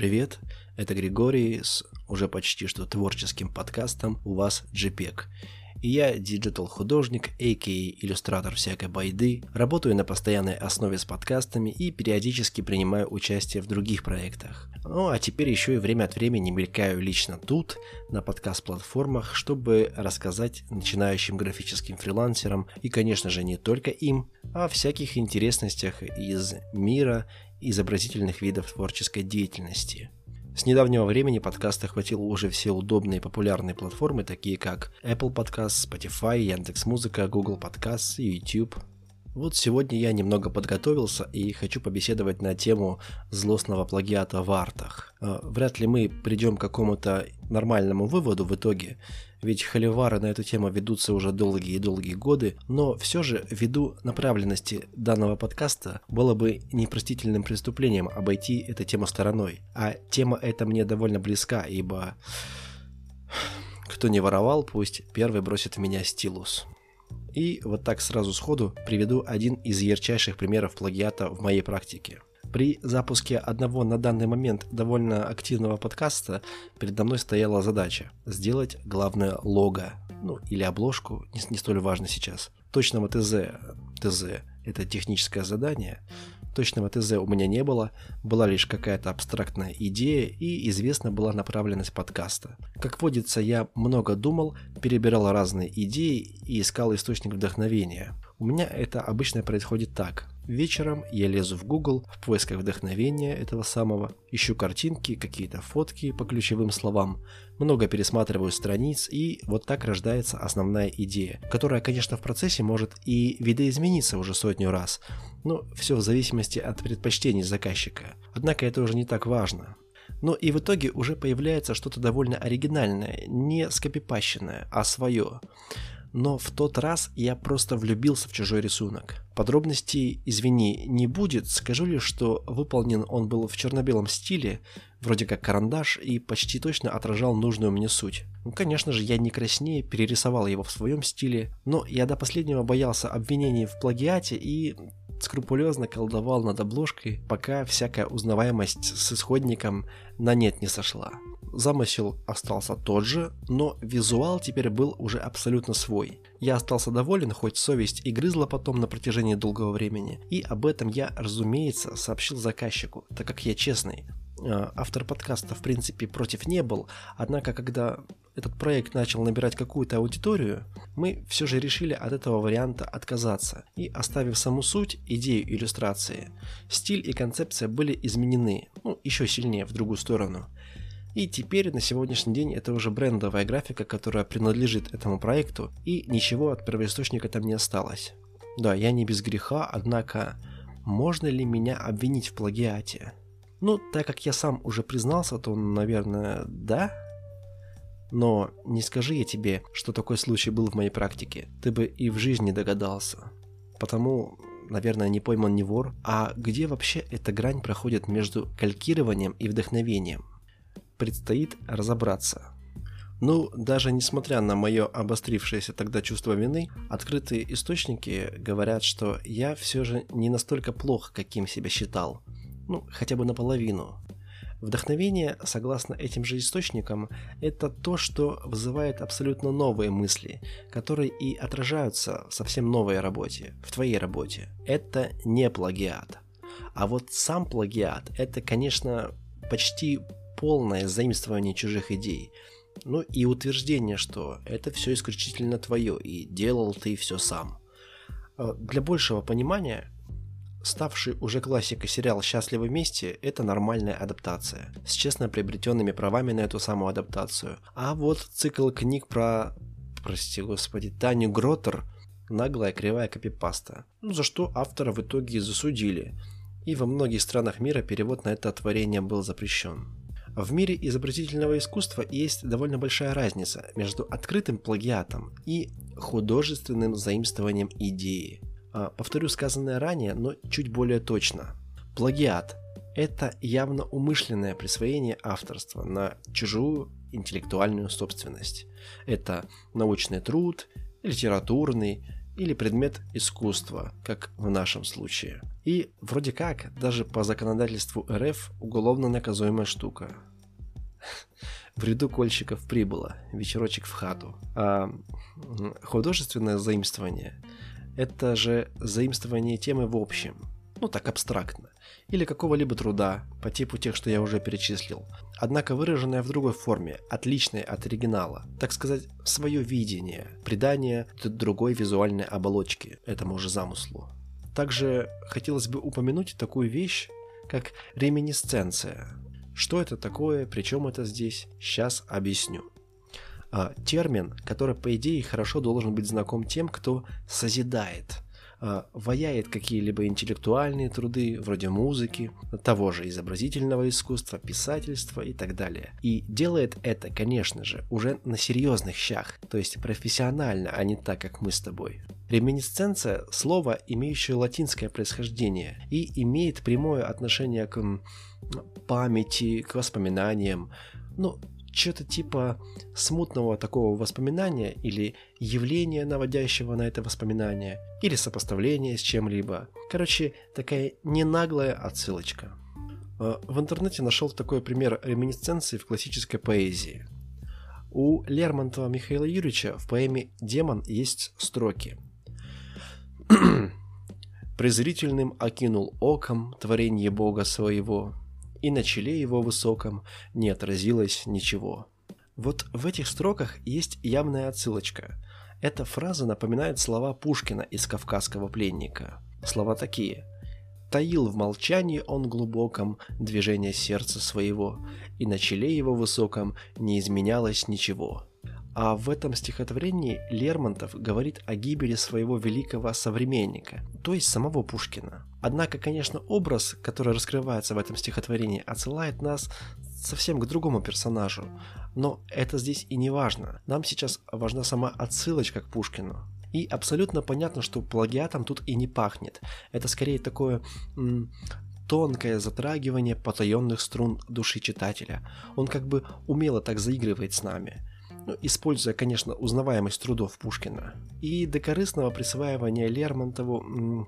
Привет, это Григорий с уже почти что творческим подкастом «У вас JPEG». И я digital -художник, a.k.a. иллюстратор всякой байды, работаю на постоянной основе с подкастами и периодически принимаю участие в других проектах. Ну а теперь еще и время от времени мелькаю лично тут, на подкаст-платформах, чтобы рассказать начинающим графическим фрилансерам и, конечно же, не только им, о всяких интересностях из мира изобразительных видов творческой деятельности – с недавнего времени подкаст охватил уже все удобные и популярные платформы, такие как Apple Podcast, Spotify, Яндекс.Музыка, Google Podcast и YouTube. Вот сегодня я немного подготовился и хочу побеседовать на тему злостного плагиата в артах. Э, вряд ли мы придем к какому-то нормальному выводу в итоге, ведь холивары на эту тему ведутся уже долгие и долгие годы, но все же ввиду направленности данного подкаста было бы непростительным преступлением обойти эту тему стороной. А тема эта мне довольно близка, ибо кто не воровал, пусть первый бросит в меня стилус. И вот так сразу сходу приведу один из ярчайших примеров плагиата в моей практике. При запуске одного на данный момент довольно активного подкаста передо мной стояла задача сделать главное лого, ну или обложку, не, не столь важно сейчас, точного ТЗ. ТЗ – это техническое задание, Точного ТЗ у меня не было, была лишь какая-то абстрактная идея и известна была направленность подкаста. Как водится, я много думал, перебирал разные идеи и искал источник вдохновения. У меня это обычно происходит так. Вечером я лезу в Google в поисках вдохновения этого самого, ищу картинки, какие-то фотки по ключевым словам, много пересматриваю страниц и вот так рождается основная идея, которая, конечно, в процессе может и видоизмениться уже сотню раз, но все в зависимости от предпочтений заказчика. Однако это уже не так важно. Но и в итоге уже появляется что-то довольно оригинальное, не скопипащенное, а свое но в тот раз я просто влюбился в чужой рисунок. Подробностей, извини, не будет, скажу лишь, что выполнен он был в черно-белом стиле, вроде как карандаш, и почти точно отражал нужную мне суть. Ну, конечно же, я не краснее перерисовал его в своем стиле, но я до последнего боялся обвинений в плагиате и скрупулезно колдовал над обложкой, пока всякая узнаваемость с исходником на нет не сошла. Замысел остался тот же, но визуал теперь был уже абсолютно свой. Я остался доволен, хоть совесть и грызла потом на протяжении долгого времени. И об этом я, разумеется, сообщил заказчику, так как я честный. А, автор подкаста, в принципе, против не был, однако, когда этот проект начал набирать какую-то аудиторию, мы все же решили от этого варианта отказаться и, оставив саму суть, идею иллюстрации, стиль и концепция были изменены, ну, еще сильнее в другую сторону – и теперь на сегодняшний день это уже брендовая графика, которая принадлежит этому проекту, и ничего от первоисточника там не осталось. Да, я не без греха, однако можно ли меня обвинить в плагиате? Ну, так как я сам уже признался, то, наверное, да. Но не скажи я тебе, что такой случай был в моей практике, ты бы и в жизни догадался. Потому, наверное, не пойман не вор. А где вообще эта грань проходит между калькированием и вдохновением? Предстоит разобраться. Ну, даже несмотря на мое обострившееся тогда чувство вины, открытые источники говорят, что я все же не настолько плох, каким себя считал. Ну, хотя бы наполовину. Вдохновение, согласно этим же источникам, это то, что вызывает абсолютно новые мысли, которые и отражаются в совсем новой работе, в твоей работе. Это не плагиат. А вот сам плагиат – это, конечно, почти полное заимствование чужих идей. Ну и утверждение, что это все исключительно твое, и делал ты все сам. А, для большего понимания, ставший уже классикой сериал «Счастливы вместе» — это нормальная адаптация, с честно приобретенными правами на эту самую адаптацию. А вот цикл книг про, прости господи, Таню Гротер — наглая кривая копипаста, ну, за что автора в итоге засудили, и во многих странах мира перевод на это творение был запрещен. В мире изобразительного искусства есть довольно большая разница между открытым плагиатом и художественным заимствованием идеи. А, повторю сказанное ранее, но чуть более точно. Плагиат – это явно умышленное присвоение авторства на чужую интеллектуальную собственность. Это научный труд, литературный, или предмет искусства, как в нашем случае. И вроде как, даже по законодательству РФ уголовно наказуемая штука. В ряду кольщиков прибыло, вечерочек в хату. А художественное заимствование – это же заимствование темы в общем, ну так абстрактно, или какого-либо труда по типу тех, что я уже перечислил, однако выраженное в другой форме, отличной от оригинала, так сказать, свое видение, придание другой визуальной оболочки этому же замыслу. Также хотелось бы упомянуть такую вещь, как реминисценция. Что это такое, причем это здесь, сейчас объясню. А, термин, который по идее хорошо должен быть знаком тем, кто созидает – э, ваяет какие-либо интеллектуальные труды, вроде музыки, того же изобразительного искусства, писательства и так далее. И делает это, конечно же, уже на серьезных щах, то есть профессионально, а не так, как мы с тобой. Реминисценция – слово, имеющее латинское происхождение и имеет прямое отношение к памяти, к воспоминаниям, ну, что-то типа смутного такого воспоминания или явления, наводящего на это воспоминание, или сопоставления с чем-либо. Короче, такая ненаглая отсылочка. А, в интернете нашел такой пример реминисценции в классической поэзии. У Лермонтова Михаила Юрьевича в поэме «Демон» есть строки. «Презрительным окинул оком творение Бога своего, и на челе его высоком не отразилось ничего. Вот в этих строках есть явная отсылочка. Эта фраза напоминает слова Пушкина из «Кавказского пленника». Слова такие «Таил в молчании он глубоком движение сердца своего, и на челе его высоком не изменялось ничего». А в этом стихотворении Лермонтов говорит о гибели своего великого современника, то есть самого Пушкина. Однако, конечно, образ, который раскрывается в этом стихотворении, отсылает нас совсем к другому персонажу. Но это здесь и не важно. Нам сейчас важна сама отсылочка к Пушкину. И абсолютно понятно, что плагиатом тут и не пахнет. Это скорее такое м- тонкое затрагивание потаенных струн души читателя. Он как бы умело так заигрывает с нами ну, используя, конечно, узнаваемость трудов Пушкина. И до корыстного присваивания Лермонтову,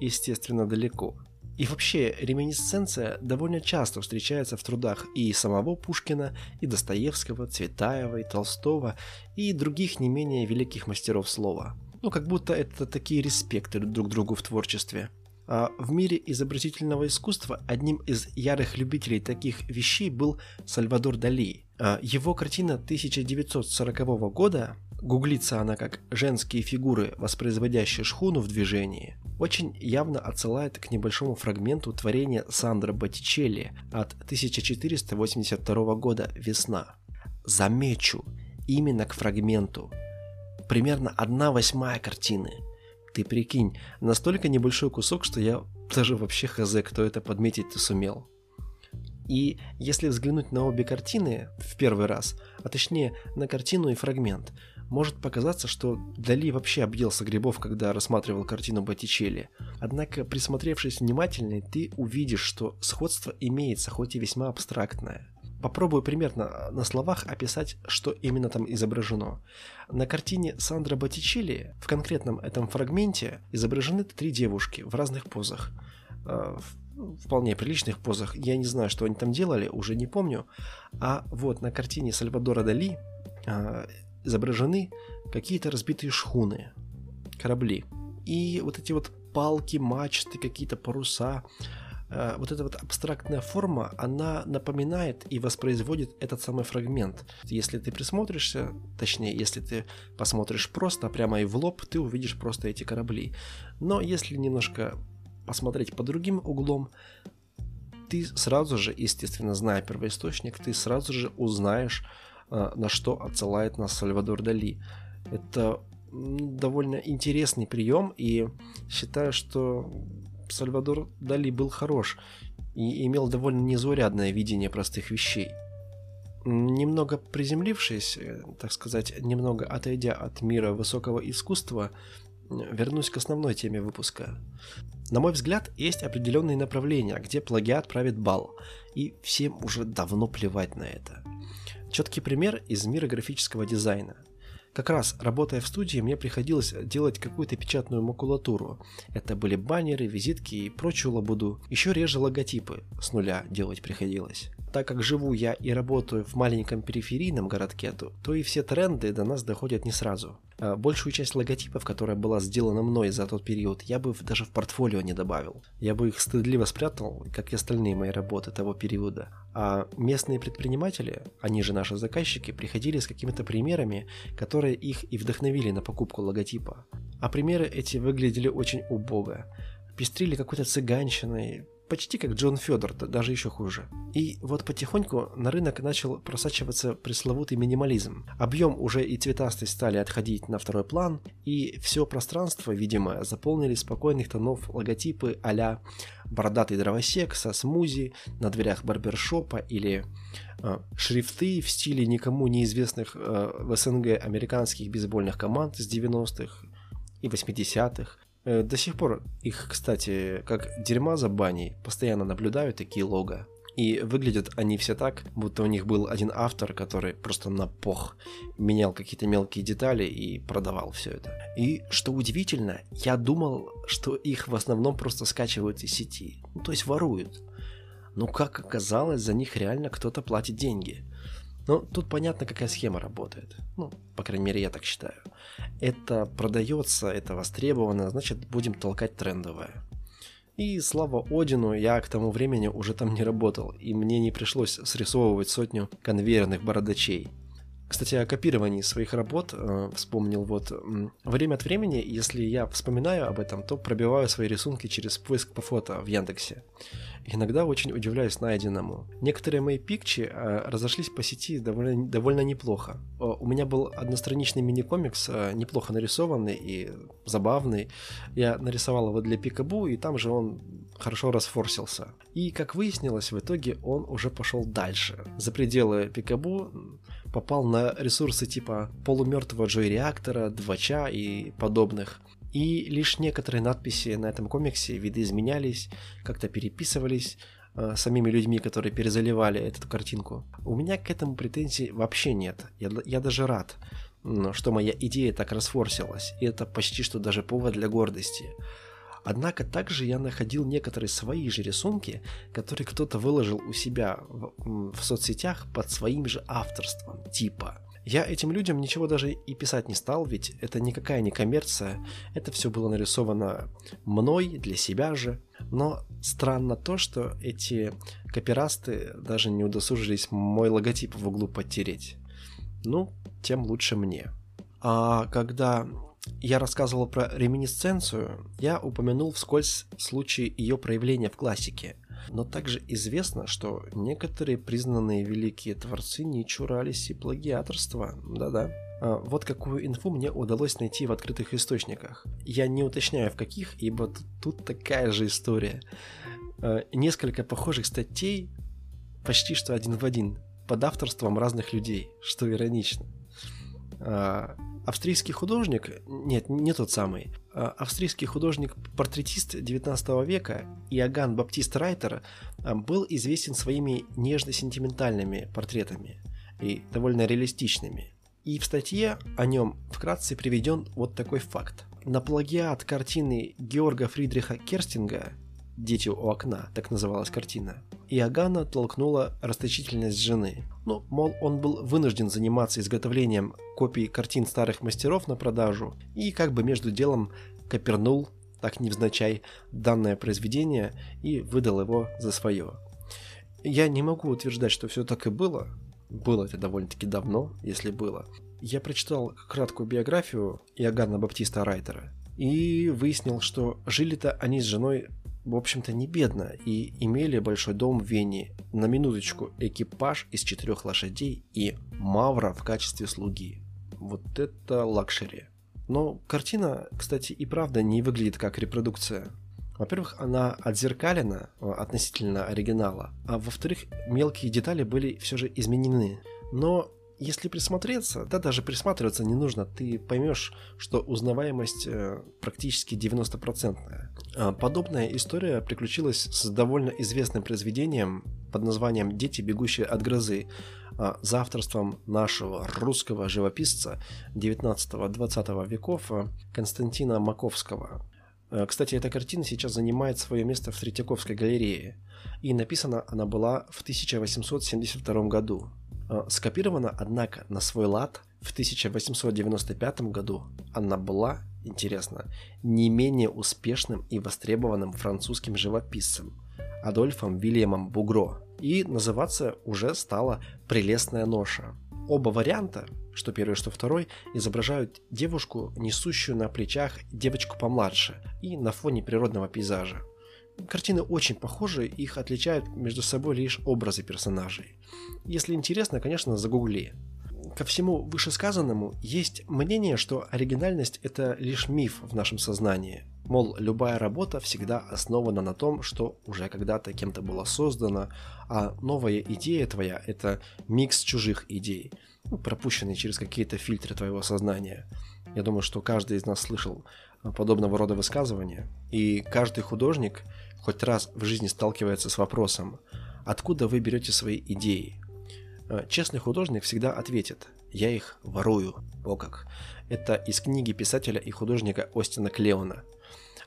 естественно, далеко. И вообще, реминисценция довольно часто встречается в трудах и самого Пушкина, и Достоевского, Цветаева, и Толстого, и других не менее великих мастеров слова. Ну, как будто это такие респекты друг другу в творчестве. А в мире изобразительного искусства одним из ярых любителей таких вещей был Сальвадор Дали. А его картина 1940 года, гуглится она как «Женские фигуры, воспроизводящие шхуну в движении», очень явно отсылает к небольшому фрагменту творения Сандро Боттичелли от 1482 года «Весна». Замечу, именно к фрагменту. Примерно одна восьмая картины – ты прикинь, настолько небольшой кусок, что я даже вообще хз, кто это подметить-то сумел. И если взглянуть на обе картины в первый раз, а точнее на картину и фрагмент, может показаться, что Дали вообще объелся грибов, когда рассматривал картину Боттичелли. Однако, присмотревшись внимательнее, ты увидишь, что сходство имеется, хоть и весьма абстрактное. Попробую примерно на словах описать, что именно там изображено. На картине Сандра Боттичелли в конкретном этом фрагменте изображены три девушки в разных позах. А, вполне приличных позах. Я не знаю, что они там делали, уже не помню. А вот на картине Сальвадора Дали а, изображены какие-то разбитые шхуны, корабли. И вот эти вот палки, мачты, какие-то паруса, Э, вот эта вот абстрактная форма, она напоминает и воспроизводит этот самый фрагмент. Если ты присмотришься, точнее, если ты посмотришь просто прямо и в лоб, ты увидишь просто эти корабли. Но если немножко посмотреть по другим углом, ты сразу же, естественно, зная первоисточник, ты сразу же узнаешь, э, на что отсылает нас Сальвадор Дали. Это довольно интересный прием, и считаю, что Сальвадор Дали был хорош и имел довольно незаурядное видение простых вещей. Немного приземлившись, э, так сказать, немного отойдя от мира высокого искусства, вернусь к основной теме выпуска. На мой взгляд, есть определенные направления, где плагиат правит бал, и всем уже давно плевать на это. Четкий пример из мира графического дизайна. Как раз работая в студии, мне приходилось делать какую-то печатную макулатуру. Это были баннеры, визитки и прочую лабуду. Еще реже логотипы с нуля делать приходилось. Так как живу я и работаю в маленьком периферийном городке, то, то и все тренды до нас доходят не сразу. А большую часть логотипов, которая была сделана мной за тот период, я бы даже в портфолио не добавил. Я бы их стыдливо спрятал, как и остальные мои работы того периода. А местные предприниматели, они же наши заказчики, приходили с какими-то примерами, которые их и вдохновили на покупку логотипа. А примеры эти выглядели очень убого. Пестрили какой-то цыганщиной, Почти как Джон Федор, даже еще хуже. И вот потихоньку на рынок начал просачиваться пресловутый минимализм. Объем уже и цветастость стали отходить на второй план, и все пространство, видимо, заполнили спокойных тонов логотипы а-ля бородатый дровосек со смузи на дверях барбершопа или э, шрифты в стиле никому неизвестных э, в СНГ американских бейсбольных команд с 90-х и 80-х, Э, до сих пор их, кстати, как дерьма за баней, постоянно наблюдаю такие лого. И выглядят они все так, будто у них был один автор, который просто на пох менял какие-то мелкие детали и продавал все это. И что удивительно, я думал, что их в основном просто скачивают из сети, ну, то есть воруют. Но как оказалось, за них реально кто-то платит деньги. Но тут понятно, какая схема работает. Ну, по крайней мере, я так считаю. Это продается, это востребовано, значит, будем толкать трендовое. И слава Одину, я к тому времени уже там не работал, и мне не пришлось срисовывать сотню конвейерных бородачей. Кстати, о копировании своих работ э, вспомнил вот. Время от времени, если я вспоминаю об этом, то пробиваю свои рисунки через поиск по фото в Яндексе. Иногда очень удивляюсь найденному. Некоторые мои пикчи э, разошлись по сети довольно, довольно неплохо. Э, у меня был одностраничный мини-комикс, э, неплохо нарисованный и забавный. Я нарисовал его для Пикабу, и там же он хорошо расфорсился. И, как выяснилось, в итоге он уже пошел дальше. За пределы Пикабу попал на ресурсы типа полумертвого Джой-реактора, Двача и подобных. И лишь некоторые надписи на этом комиксе видоизменялись, как-то переписывались э, самими людьми, которые перезаливали эту картинку. У меня к этому претензий вообще нет. Я, я даже рад, что моя идея так расфорсилась. И это почти что даже повод для гордости. Однако также я находил некоторые свои же рисунки, которые кто-то выложил у себя в, в соцсетях под своим же авторством, типа я этим людям ничего даже и писать не стал, ведь это никакая не коммерция, это все было нарисовано мной, для себя же. Но странно то, что эти копирасты даже не удосужились мой логотип в углу подтереть. Ну, тем лучше мне. А когда я рассказывал про реминисценцию, я упомянул вскользь случай ее проявления в классике. Но также известно, что некоторые признанные великие творцы не чурались и плагиаторства. Да-да. А, вот какую инфу мне удалось найти в открытых источниках. Я не уточняю в каких, ибо тут такая же история. А, несколько похожих статей, почти что один в один, под авторством разных людей, что иронично. Австрийский художник, нет, не тот самый, а, австрийский художник-портретист 19 века Иоганн Баптист Райтер а, был известен своими нежно-сентиментальными портретами и довольно реалистичными. И в статье о нем вкратце приведен вот такой факт. На плагиат картины Георга Фридриха Керстинга «Дети у окна», так называлась картина, Иоганна толкнула расточительность жены. Ну, мол, он был вынужден заниматься изготовлением копий картин старых мастеров на продажу и как бы между делом копернул, так невзначай, данное произведение и выдал его за свое. Я не могу утверждать, что все так и было. Было это довольно-таки давно, если было. Я прочитал краткую биографию Иоганна Баптиста Райтера и выяснил, что жили-то они с женой в общем-то, не бедно и имели большой дом в Вене, на минуточку экипаж из четырех лошадей и Мавра в качестве слуги. Вот это luxury. Но картина, кстати, и правда не выглядит как репродукция. Во-первых, она отзеркалена э, относительно оригинала, а во-вторых, мелкие детали были все же изменены. Но если присмотреться, да даже присматриваться не нужно, ты поймешь, что узнаваемость э, практически 90%. А подобная история приключилась с довольно известным произведением под названием «Дети, бегущие от грозы» а, за авторством нашего русского живописца 19-20 веков Константина Маковского. Кстати, эта картина сейчас занимает свое место в Третьяковской галерее, и написана она была в 1872 году. Скопирована, однако, на свой лад в 1895 году она была, интересно, не менее успешным и востребованным французским живописцем Адольфом Вильямом Бугро, и называться уже стала «Прелестная ноша». Оба варианта, что первый, что второй, изображают девушку, несущую на плечах девочку помладше и на фоне природного пейзажа. Картины очень похожи, их отличают между собой лишь образы персонажей. Если интересно, конечно, загугли. Ко всему вышесказанному есть мнение, что оригинальность – это лишь миф в нашем сознании. Мол, любая работа всегда основана на том, что уже когда-то кем-то была создана, а новая идея твоя – это микс чужих идей, ну, пропущенный через какие-то фильтры твоего сознания. Я думаю, что каждый из нас слышал подобного рода высказывания, и каждый художник хоть раз в жизни сталкивается с вопросом, откуда вы берете свои идеи, Э, честный художник всегда ответит «Я их ворую». О как. Это из книги писателя и художника Остина Клеона.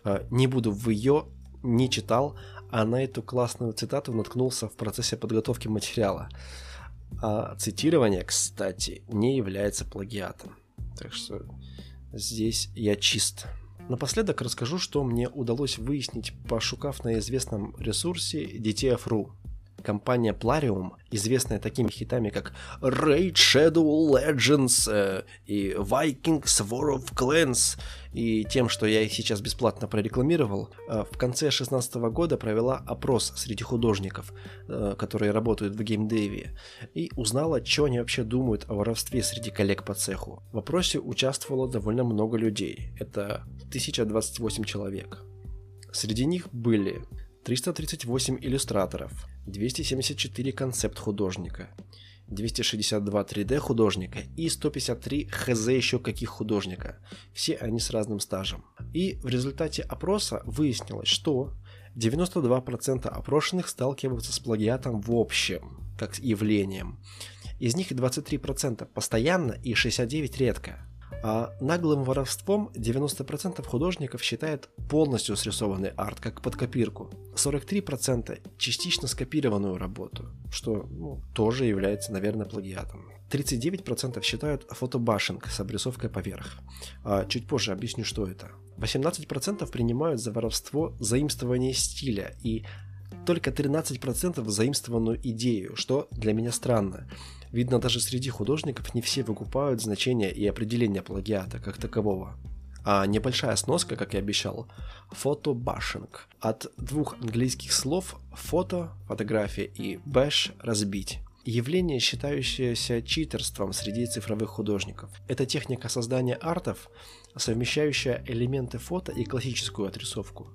Э, не буду в ее не читал, а на эту классную цитату наткнулся в процессе подготовки материала. А цитирование, кстати, не является плагиатом. Так что здесь я чист. Напоследок расскажу, что мне удалось выяснить, пошукав на известном ресурсе DTF.ru. Компания Plarium, известная такими хитами, как Raid Shadow Legends э, и Vikings War of Clans, и тем, что я их сейчас бесплатно прорекламировал, э, в конце 2016 года провела опрос среди художников, э, которые работают в геймдеве, и узнала, что они вообще думают о воровстве среди коллег по цеху. В опросе участвовало довольно много людей, это 1028 человек. Среди них были 338 иллюстраторов, 274 концепт-художника, 262 3D художника и 153 хз еще каких художника. Все они с разным стажем. И в результате опроса выяснилось, что 92% опрошенных сталкиваются с плагиатом в общем, как явлением. Из них 23% постоянно и 69% редко. А наглым воровством 90% художников считает полностью срисованный арт, как под копирку. 43% частично скопированную работу, что ну, тоже является, наверное, плагиатом. 39% считают фотобашинг с обрисовкой поверх. А чуть позже объясню, что это. 18% принимают за воровство заимствование стиля и только 13% заимствованную идею, что для меня странно. Видно, даже среди художников не все выкупают значение и определение плагиата как такового. А небольшая сноска, как я обещал, фотобашинг. От двух английских слов фото, фотография и бэш – разбить. Явление, считающееся читерством среди цифровых художников. Это техника создания артов, совмещающая элементы фото и классическую отрисовку.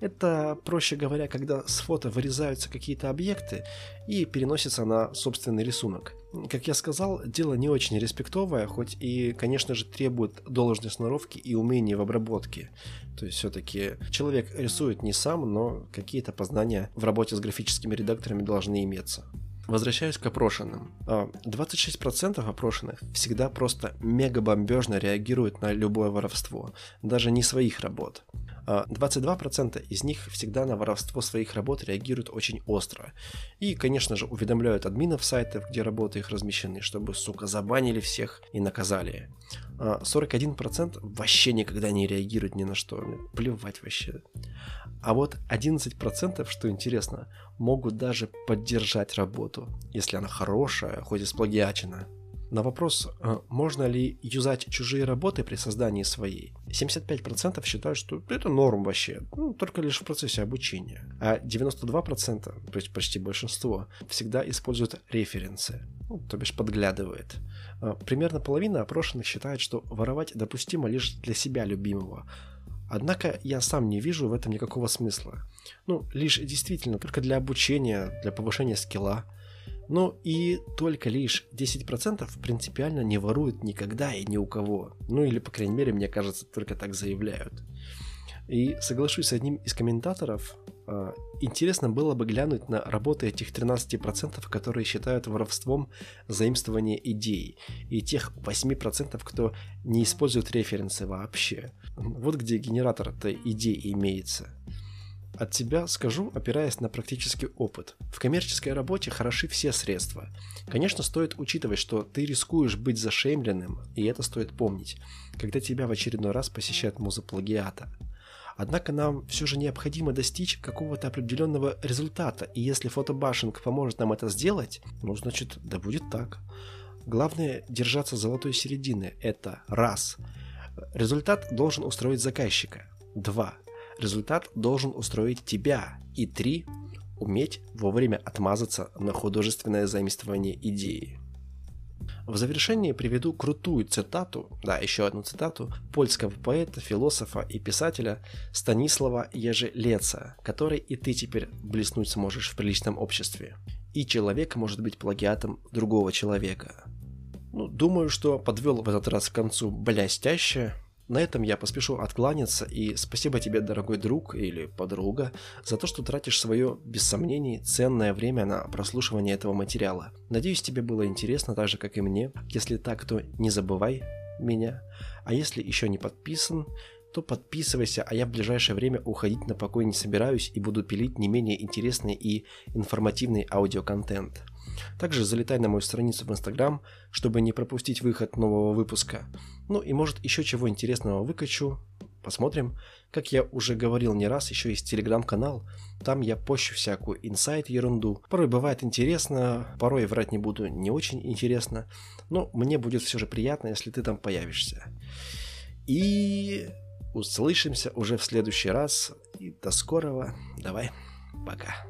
Это, проще говоря, когда с фото вырезаются какие-то объекты и переносятся на собственный рисунок. Как я сказал, дело не очень респектовое, хоть и, конечно же, требует должной сноровки и умения в обработке. То есть все-таки человек рисует не сам, но какие-то познания в работе с графическими редакторами должны иметься. Возвращаюсь к опрошенным. 26% а, опрошенных всегда просто мега бомбежно реагируют на любое воровство, даже не своих работ. 22% а, из них всегда на воровство своих работ реагируют очень остро. И, конечно же, уведомляют админов сайтов, где работы их размещены, чтобы, сука, забанили всех и наказали. 41% а, вообще никогда не реагируют ни на что. Плевать вообще. А вот 11%, что интересно, могут даже поддержать работу, если она хорошая, хоть и сплагиачена. На вопрос, а, можно ли юзать чужие работы при создании своей, 75% считают, что это норм вообще, ну, только лишь в процессе обучения. А 92%, то есть почти большинство, всегда используют референсы, ну, то бишь подглядывает. А, примерно половина опрошенных считает, что воровать допустимо лишь для себя любимого, Однако я сам не вижу в этом никакого смысла. Ну, лишь действительно только для обучения, для повышения скилла. Ну и только лишь 10% принципиально не воруют никогда и ни у кого. Ну или, по крайней мере, мне кажется, только так заявляют. И соглашусь с одним из комментаторов, э, интересно было бы глянуть на работы этих 13%, которые считают воровством заимствование идей, и тех 8%, кто не использует референсы вообще. Вот где генератор этой идеи имеется. От тебя скажу, опираясь на практический опыт. В коммерческой работе хороши все средства. Конечно, стоит учитывать, что ты рискуешь быть зашемленным, и это стоит помнить, когда тебя в очередной раз посещает муза плагиата. Однако нам все же необходимо достичь какого-то определенного результата, и если фотобашинг поможет нам это сделать, ну значит, да будет так. Главное держаться золотой середины. Это раз. Результат должен устроить заказчика. Два. Результат должен устроить тебя. И три. Уметь вовремя отмазаться на художественное заимствование идеи. В завершение приведу крутую цитату, да, еще одну цитату, польского поэта, философа и писателя Станислава Ежелеца, который и ты теперь блеснуть сможешь в приличном обществе. И человек может быть плагиатом другого человека. Ну, думаю, что подвел в этот раз к концу блестяще, на этом я поспешу откланяться, и спасибо тебе, дорогой друг или подруга, за то, что тратишь свое, без сомнений, ценное время на прослушивание этого материала. Надеюсь, тебе было интересно, так же, как и мне. Если так, то не забывай меня. А если еще не подписан, то подписывайся, а я в ближайшее время уходить на покой не собираюсь и буду пилить не менее интересный и информативный аудиоконтент. Также залетай на мою страницу в Инстаграм, чтобы не пропустить выход нового выпуска. Ну и может еще чего интересного выкачу, посмотрим. Как я уже говорил не раз, еще есть телеграм-канал, там я пощу всякую инсайт ерунду. Порой бывает интересно, порой врать не буду, не очень интересно, но мне будет все же приятно, если ты там появишься. И услышимся уже в следующий раз. И до скорого. Давай, пока.